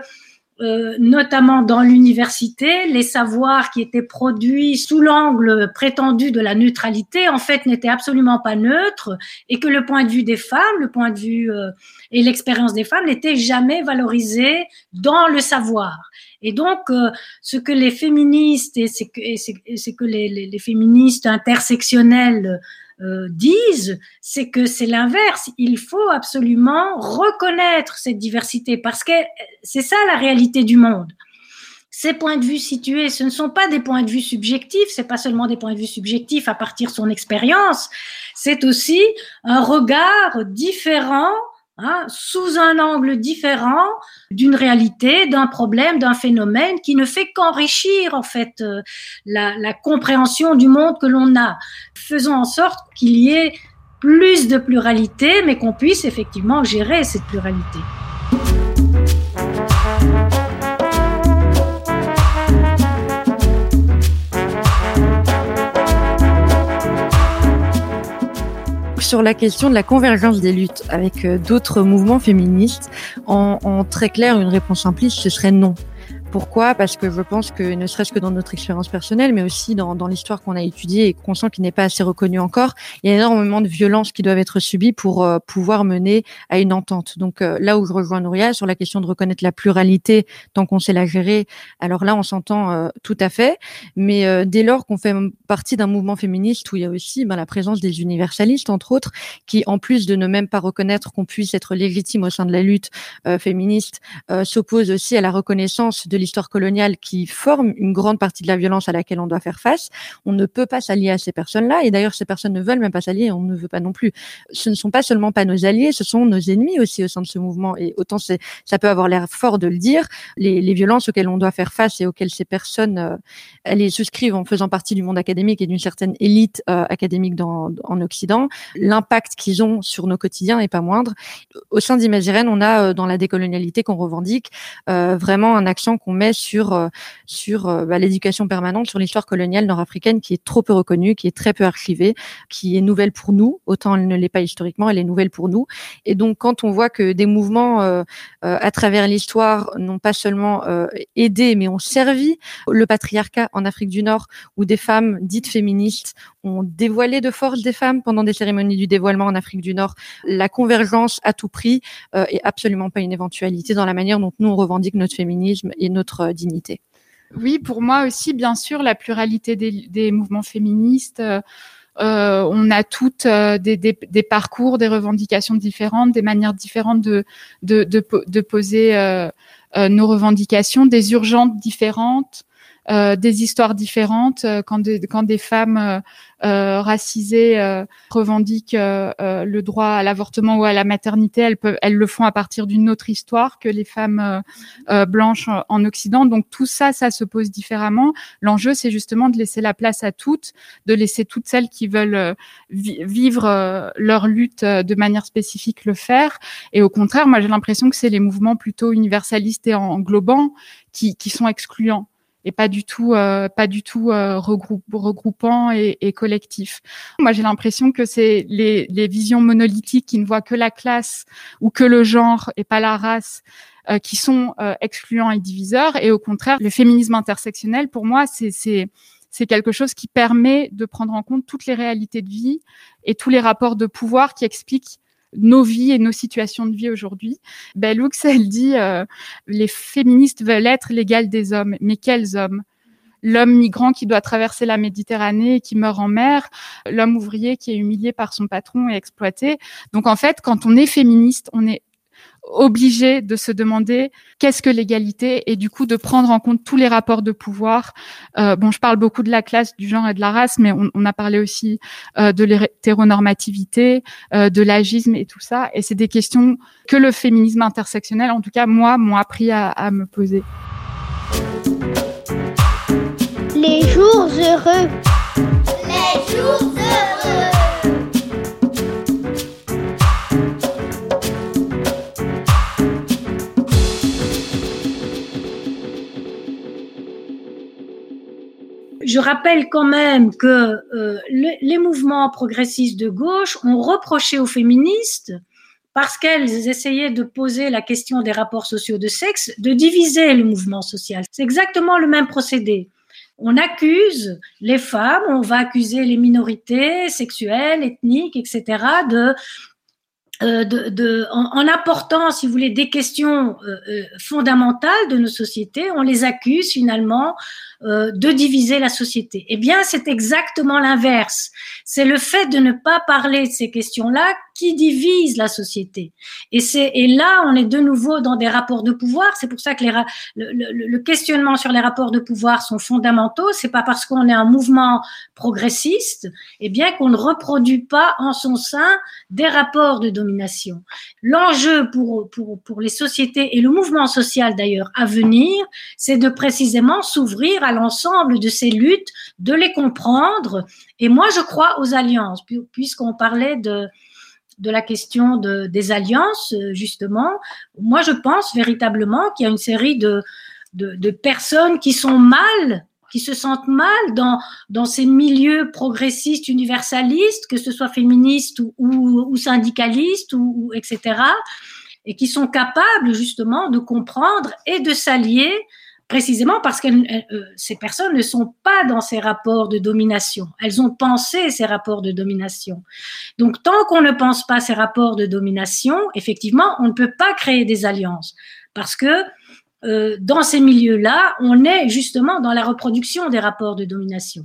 Speaker 6: euh, notamment dans l'université, les savoirs qui étaient produits sous l'angle prétendu de la neutralité, en fait, n'étaient absolument pas neutres et que le point de vue des femmes, le point de vue euh, et l'expérience des femmes n'étaient jamais valorisés dans le savoir. Et donc, euh, ce que les féministes et c'est que, c'est que les, les, les, féministes intersectionnelles euh, disent, c'est que c'est l'inverse. Il faut absolument reconnaître cette diversité parce que c'est ça la réalité du monde. Ces points de vue situés, ce ne sont pas des points de vue subjectifs, c'est pas seulement des points de vue subjectifs à partir de son expérience, c'est aussi un regard différent Hein, sous un angle différent d'une réalité, d'un problème, d'un phénomène qui ne fait qu'enrichir en fait euh, la, la, compréhension du monde que l'on a. Faisons en sorte qu'il y ait plus de pluralité, mais qu'on puisse effectivement gérer cette pluralité.
Speaker 4: Sur la question de la convergence des luttes avec euh, d'autres mouvements féministes, en, en très clair, une réponse simpliste, ce serait non. Pourquoi? Parce que je pense que, ne serait-ce que dans notre expérience personnelle, mais aussi dans, dans l'histoire qu'on a étudiée et qu'on sent qu'il n'est pas assez reconnu encore, il y a énormément de violences qui doivent être subies pour euh, pouvoir mener à une entente. Donc euh, là où je rejoins Nouria sur la question de reconnaître la pluralité tant qu'on sait la gérer, alors là on s'entend euh, tout à fait. Mais dès lors qu'on fait partie d'un mouvement féministe où il y a aussi ben, la présence des universalistes entre autres, qui en plus de ne même pas reconnaître qu'on puisse être légitime au sein de la lutte féministe, s'opposent aussi à la reconnaissance de l'histoire coloniale qui forme une grande partie de la violence à laquelle on doit faire face. On ne peut pas s'allier à ces personnes-là. Et d'ailleurs, ces personnes ne veulent même pas s'allier. On ne veut pas non plus. Ce ne sont pas seulement pas nos alliés, ce sont nos ennemis aussi au sein de ce mouvement. Et autant ça peut avoir l'air fort de le dire, les, violences auxquelles on doit faire face et auxquelles ces personnes, euh, elles les souscrivent en faisant partie du monde académique et d'une certaine élite euh, académique en Occident, l'impact qu'ils ont sur nos quotidiens est pas moindre. Au sein d'Imagirène, on a euh, dans la décolonialité qu'on revendique euh, vraiment un accent qu'on met sur euh, euh, bah, l'éducation permanente, sur l'histoire coloniale nord-africaine qui est trop peu reconnue, qui est très peu archivée, qui est nouvelle pour nous. Autant elle ne l'est pas historiquement, elle est nouvelle pour nous. Et donc quand on voit que des mouvements euh, à travers l'histoire n'ont pas seulement aidé, mais ont servi le patriarcat en Afrique du Nord, où des femmes dites féministes ont dévoilé de force des femmes pendant des cérémonies du dévoilement en Afrique du Nord, la convergence à tout prix est absolument pas une éventualité dans la manière dont nous on revendique notre féminisme et notre dignité.
Speaker 5: Oui, pour moi aussi, bien sûr, la pluralité des, des mouvements féministes. Euh, on a toutes euh, des, des, des, parcours, des revendications différentes, des manières différentes de, de, de, de poser euh, nos revendications, des urgences différentes. Euh, des histoires différentes. Euh, quand des, quand des femmes euh, euh racisées euh, revendiquent le droit à l'avortement ou à la maternité, elles, peuvent, elles le font à partir d'une autre histoire que les femmes blanches en Occident. Donc tout ça, ça se pose différemment. L'enjeu, c'est justement de laisser la place à toutes, de laisser toutes celles qui veulent vivre leur lutte de manière spécifique le faire. Et au contraire, moi j'ai l'impression que c'est les mouvements plutôt universalistes et englobants qui, qui sont excluants et pas du tout euh, pas du tout euh, regroupe, regroupant et, et, collectif. Moi, j'ai l'impression que c'est les, les, visions monolithiques qui ne voient que la classe ou que le genre et pas la race euh, qui sont euh, excluants et diviseurs. Et au contraire, le féminisme intersectionnel, pour moi, c'est c'est quelque chose qui permet de prendre en compte toutes les réalités de vie et tous les rapports de pouvoir qui expliquent nos vies et nos situations de vie aujourd'hui. Bellux, elle dit euh, les féministes veulent être l'égal des hommes, mais quels hommes? L'homme migrant qui doit traverser la Méditerranée et qui meurt en mer, l'homme ouvrier qui est humilié par son patron et exploité. Donc en fait, quand on est féministe, on est obligé de se demander qu'est-ce que l'égalité et du coup de prendre en compte tous les rapports de pouvoir. Euh, bon, je parle beaucoup de la classe, du genre et de la race, mais on, a parlé aussi euh, de l'hétéronormativité, euh, de l'agisme et tout ça. Et c'est des questions que le féminisme intersectionnel, en tout cas moi, m'ont appris à, à me poser.
Speaker 3: Les jours heureux.
Speaker 1: Les jours heureux.
Speaker 6: Je rappelle quand même que euh, le, les mouvements progressistes de gauche ont reproché aux féministes, parce qu'elles essayaient de poser la question des rapports sociaux de sexe, de diviser le mouvement social. C'est exactement le même procédé. On accuse les femmes, on va accuser les minorités sexuelles, ethniques, etc., de euh, de, de, en, en, apportant, si vous voulez, des questions euh, euh, fondamentales de nos sociétés, on les accuse finalement euh, de diviser la société. Eh bien, c'est exactement l'inverse. C'est le fait de ne pas parler de ces questions-là qui divise la société. Et c'est et là, on est de nouveau dans des rapports de pouvoir. C'est pour ça que les, le, le, le, questionnement sur les rapports de pouvoir sont fondamentaux. C'est pas parce qu'on est un mouvement progressiste, eh bien, qu'on ne reproduit pas en son sein des rapports de domination. L'enjeu pour, pour, pour les sociétés et le mouvement social d'ailleurs à venir, c'est de précisément s'ouvrir l'ensemble de ces luttes, de les comprendre. Et moi, je crois aux alliances, puisqu'on parlait de, de la question de, des alliances, justement. Moi, je pense véritablement qu'il y a une série de, de, personnes qui sont mal qui se sentent mal dans, dans ces milieux progressistes, universalistes, que ce soit féministes ou, ou, syndicalistes, ou, etc., et qui sont capables justement de comprendre et de s'allier précisément parce que euh, ces personnes ne sont pas dans ces rapports de domination. Elles ont pensé ces rapports de domination. Donc, tant qu'on ne pense pas ces rapports de domination, effectivement, on ne peut pas créer des alliances parce que euh, dans ces milieux-là, on est justement dans la reproduction des rapports de domination.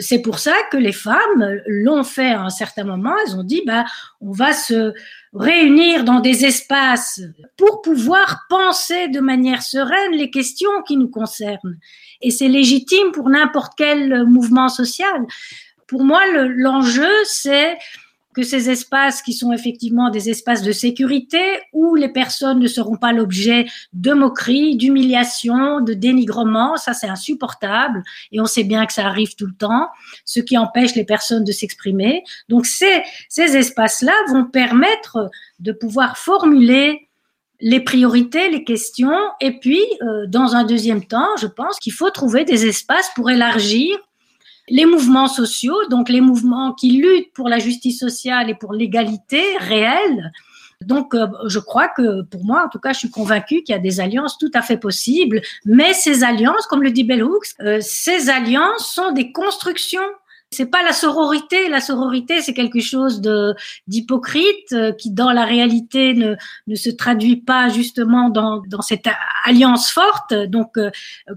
Speaker 6: C'est pour ça que les femmes l'ont fait à un certain moment. Elles ont dit, bah, on va se réunir dans des espaces pour pouvoir penser de manière sereine les questions qui nous concernent. Et c'est légitime pour n'importe quel mouvement social. Pour moi, l'enjeu, c'est que ces espaces qui sont effectivement des espaces de sécurité où les personnes ne seront pas l'objet de moqueries, d'humiliations, de dénigrement, ça c'est insupportable et on sait bien que ça arrive tout le temps, ce qui empêche les personnes de s'exprimer. Donc ces, ces espaces-là vont permettre de pouvoir formuler les priorités, les questions, et puis, euh, dans un deuxième temps, je pense qu'il faut trouver des espaces pour élargir les mouvements sociaux, donc les mouvements qui luttent pour la justice sociale et pour l'égalité réelle. Donc, euh, je crois que, pour moi, en tout cas, je suis convaincue qu'il y a des alliances tout à fait possibles. Mais ces alliances, comme le dit Bell Hooks, euh, ces alliances sont des constructions c'est pas la sororité. La sororité, c'est quelque chose de d'hypocrite euh, qui, dans la réalité, ne, ne se traduit pas justement dans, dans cette alliance forte. Donc, euh,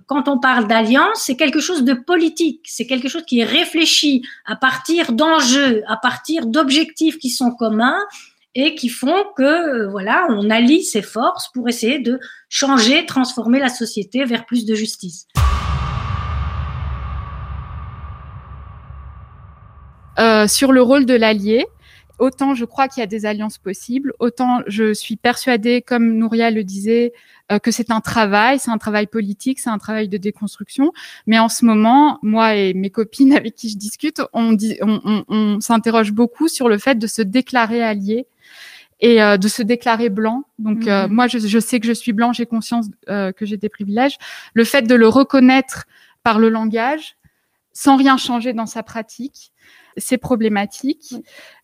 Speaker 6: quand on parle d'alliance, c'est quelque chose de politique. C'est quelque chose qui est réfléchi à partir d'enjeux, à partir d'objectifs qui sont communs et qui font que euh, voilà, on allie ses forces pour essayer de changer, transformer la société vers plus de justice.
Speaker 5: Euh, sur le rôle de l'allié. Autant je crois qu'il y a des alliances possibles, autant je suis persuadée, comme Nouria le disait, euh, que c'est un travail, c'est un travail politique, c'est un travail de déconstruction. Mais en ce moment, moi et mes copines avec qui je discute, on, dit, on, on, on s'interroge beaucoup sur le fait de se déclarer allié et euh, de se déclarer blanc. Donc euh, moi, je, je, sais que je suis blanc, j'ai conscience euh, que j'ai des privilèges. Le fait de le reconnaître par le langage, sans rien changer dans sa pratique, c'est problématique.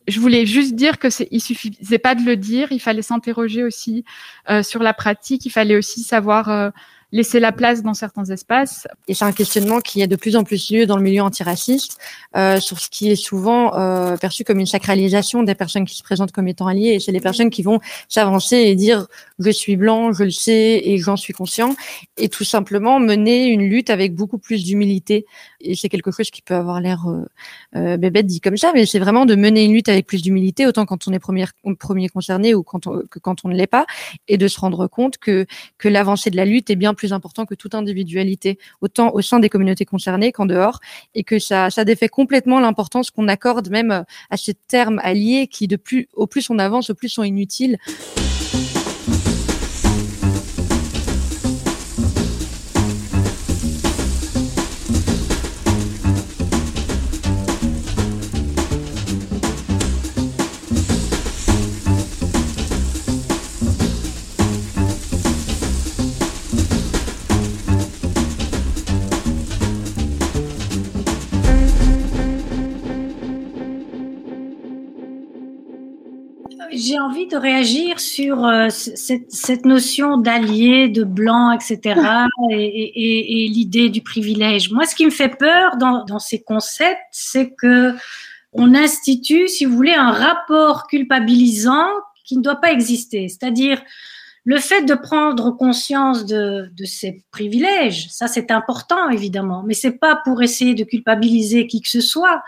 Speaker 5: Je voulais juste dire que c'est, il suffisait pas de le dire, il fallait s'interroger aussi euh, sur la pratique, il fallait aussi savoir euh, laisser la place dans certains espaces.
Speaker 4: Et c'est un questionnement qui a de plus en plus lieu dans le milieu antiraciste, euh, sur ce qui est souvent euh, perçu comme une sacralisation des personnes qui se présentent comme étant alliées. Et c'est les personnes qui vont s'avancer et dire je suis blanc, je le sais et j'en suis conscient, et tout simplement mener une lutte avec beaucoup plus d'humilité. Et c'est quelque chose qui peut avoir l'air euh, euh, bébête dit comme ça, mais c'est vraiment de mener une lutte avec plus d'humilité, autant quand on est premier, premier concerné ou quand on, que quand on ne l'est pas, et de se rendre compte que que l'avancée de la lutte est bien plus important que toute individualité, autant au sein des communautés concernées qu'en dehors, et que ça, défait complètement l'importance qu'on accorde même à ces termes alliés qui, au plus on avance, au plus sont inutiles.
Speaker 6: Envie de réagir sur euh, cette, cette, notion d'allié, de blanc, etc., et, et, et l'idée du privilège. Moi, ce qui me fait peur dans, dans ces concepts, c'est que on institue, si vous voulez, un rapport culpabilisant qui ne doit pas exister. C'est-à-dire, le fait de prendre conscience de, de ces privilèges, ça c'est important évidemment, mais c'est pas pour essayer de culpabiliser qui que ce soit.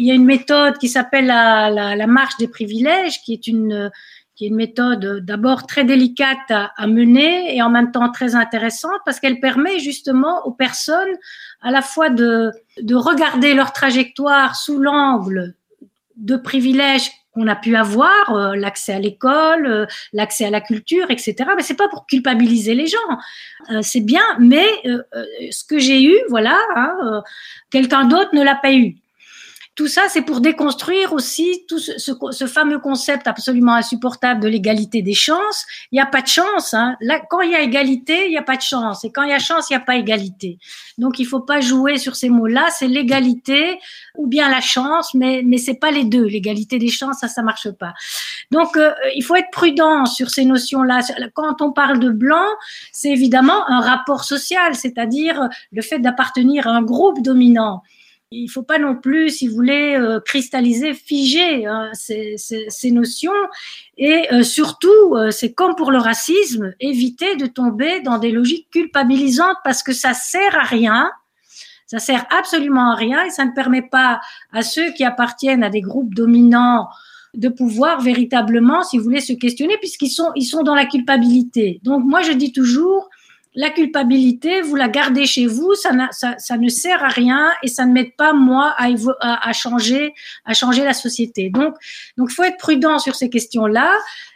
Speaker 6: Il y a une méthode qui s'appelle la, marche des privilèges, qui est une méthode d'abord très délicate à, mener et en même temps très intéressante parce qu'elle permet justement aux personnes à la fois de, de regarder leur trajectoire sous l'angle de privilèges qu'on a pu avoir, euh, l'accès à l'école, euh, l'accès à la culture, etc. Mais c'est pas pour culpabiliser les gens, euh, c'est bien. Mais ce que j'ai eu, voilà, hein, quelqu'un d'autre ne l'a pas eu tout ça, c'est pour déconstruire aussi tout ce, ce, ce, fameux concept absolument insupportable de l'égalité des chances. Il n'y a pas de chance. Hein. Là, quand il y a égalité, il n'y a pas de chance. Et quand il y a chance, il n'y a pas égalité. Donc, il faut pas jouer sur ces mots-là. C'est l'égalité ou bien la chance, mais mais c'est pas les deux. L'égalité des chances, ça, ça marche pas. Donc, euh, il faut être prudent sur ces notions-là. Quand on parle de blanc, c'est évidemment un rapport social, c'est-à-dire le fait d'appartenir à un groupe dominant il ne faut pas non plus, si vous voulez, euh, cristalliser, figer hein, ces, ces, ces, notions. Et euh, surtout, euh, c'est comme pour le racisme, éviter de tomber dans des logiques culpabilisantes parce que ça sert à rien. Ça sert absolument à rien et ça ne permet pas à ceux qui appartiennent à des groupes dominants de pouvoir véritablement, si vous voulez, se questionner puisqu'ils sont, ils sont dans la culpabilité. Donc moi, je dis toujours, la culpabilité, vous la gardez chez vous, ça, ne sert à rien et ça ne m'aide pas moi à, changer, à changer la société. Donc, donc, faut être prudent sur ces questions-là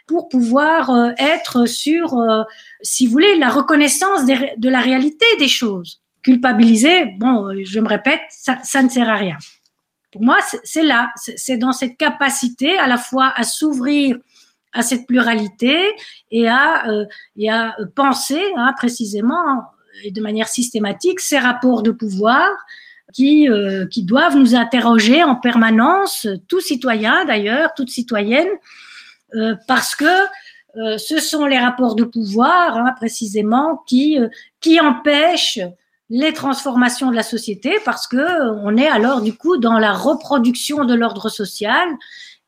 Speaker 6: pour pouvoir euh, être sur, euh, si vous voulez, la reconnaissance de la réalité des choses. Culpabiliser, bon, je me répète, ça, ça ne sert à rien. Pour moi, c'est là, c'est dans cette capacité à la fois à s'ouvrir à cette pluralité et à, euh, et à penser hein, précisément et de manière systématique ces rapports de pouvoir qui, euh, qui doivent nous interroger en permanence, tout citoyen d'ailleurs, toute citoyenne, euh, parce que euh, ce sont les rapports de pouvoir hein, précisément qui, euh, qui empêchent les transformations de la société parce que on est alors du coup dans la reproduction de l'ordre social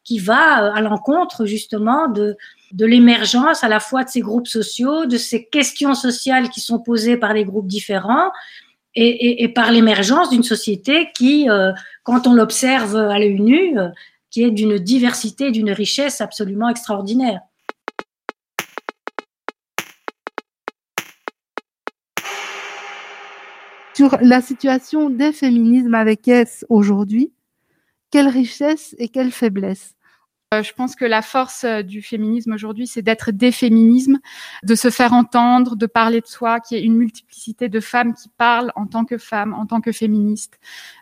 Speaker 6: qui va euh, à l'encontre justement de, de l'émergence à la fois de ces groupes sociaux, de ces questions sociales qui sont posées par les groupes différents et, par l'émergence d'une société qui, euh, quand on l'observe à l'œil nu, euh, qui est d'une diversité, d'une richesse absolument extraordinaire.
Speaker 2: Sur la situation des féminismes avec S aujourd'hui, quelle richesse et quelle faiblesse?
Speaker 5: Je pense que la force euh, du féminisme aujourd'hui, c'est d'être des féminismes, de se faire entendre, de parler de soi, qu'il y ait une multiplicité de femmes qui parlent en tant que femmes, en tant que féministes,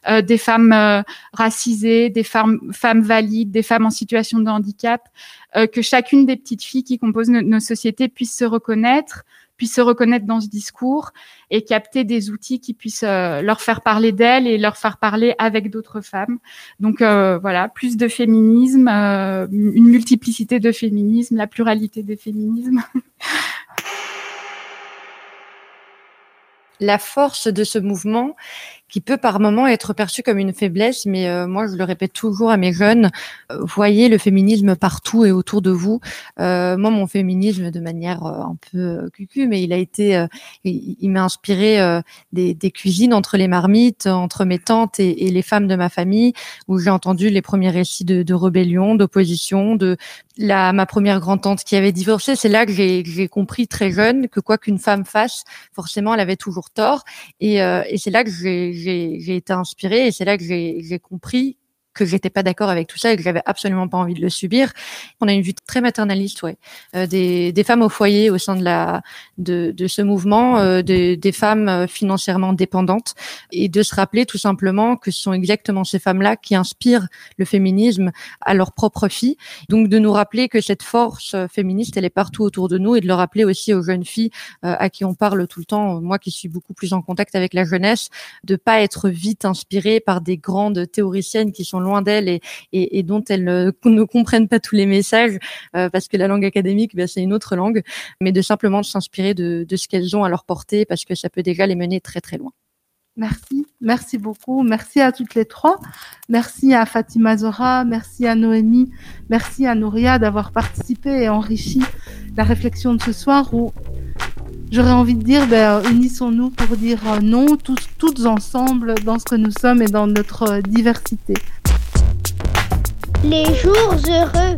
Speaker 5: euh, des femmes euh, racisées, des femmes, valides, des femmes en situation de handicap, euh, que chacune des petites filles qui composent nos, nos sociétés puissent se reconnaître, se reconnaître dans ce discours et capter des outils qui puissent euh, leur faire parler d'elles et leur faire parler avec d'autres femmes. Donc euh, voilà, plus de féminisme, euh, une multiplicité de féminisme, la pluralité des féminismes.
Speaker 4: la force de ce mouvement qui peut par moment être perçu comme une faiblesse, mais euh, moi je le répète toujours à mes jeunes, euh, voyez le féminisme partout et autour de vous. Euh, moi mon féminisme de manière euh, un peu cucu, mais il a été, il, il m'a inspiré des, des, cuisines entre les marmites, entre mes tantes et, et les femmes de ma famille, où j'ai entendu les premiers récits de, de rébellion, d'opposition, de la ma première grand-tante qui avait divorcé. C'est là que j'ai compris très jeune que quoi qu'une femme fasse, forcément elle avait toujours tort, et, et c'est là que j'ai j'ai été inspirée et c'est là que j'ai compris que j'étais pas d'accord avec tout ça et que j'avais absolument pas envie de le subir. On a une vue très maternaliste, ouais, euh, des, des, femmes au foyer au sein de la de, de ce mouvement, euh, de, des femmes euh, financièrement dépendantes, et de se rappeler tout simplement que ce sont exactement ces femmes-là qui inspirent le féminisme à leurs propres filles. Donc de nous rappeler que cette force euh, féministe, elle est partout autour de nous, et de le rappeler aussi aux jeunes filles euh, à qui on parle tout le temps. Moi, qui suis beaucoup plus en contact avec la jeunesse, de pas être vite inspirée par des grandes théoriciennes qui sont loin d'elles et, dont elles ne, ne, comprennent pas tous les messages, euh, parce que la langue académique, ben, c'est une autre langue, mais de simplement s'inspirer de, ce qu'elles ont à leur portée, parce que ça peut déjà les mener très très loin.
Speaker 2: Merci, merci beaucoup. Merci à toutes les trois. Merci à Fatima Zora, merci à Noémie, merci à Nouria d'avoir participé et enrichi la réflexion de ce soir où j'aurais envie de dire, ben, unissons-nous pour dire non, tous, toutes ensemble dans ce que nous sommes et dans notre diversité
Speaker 3: les jours heureux.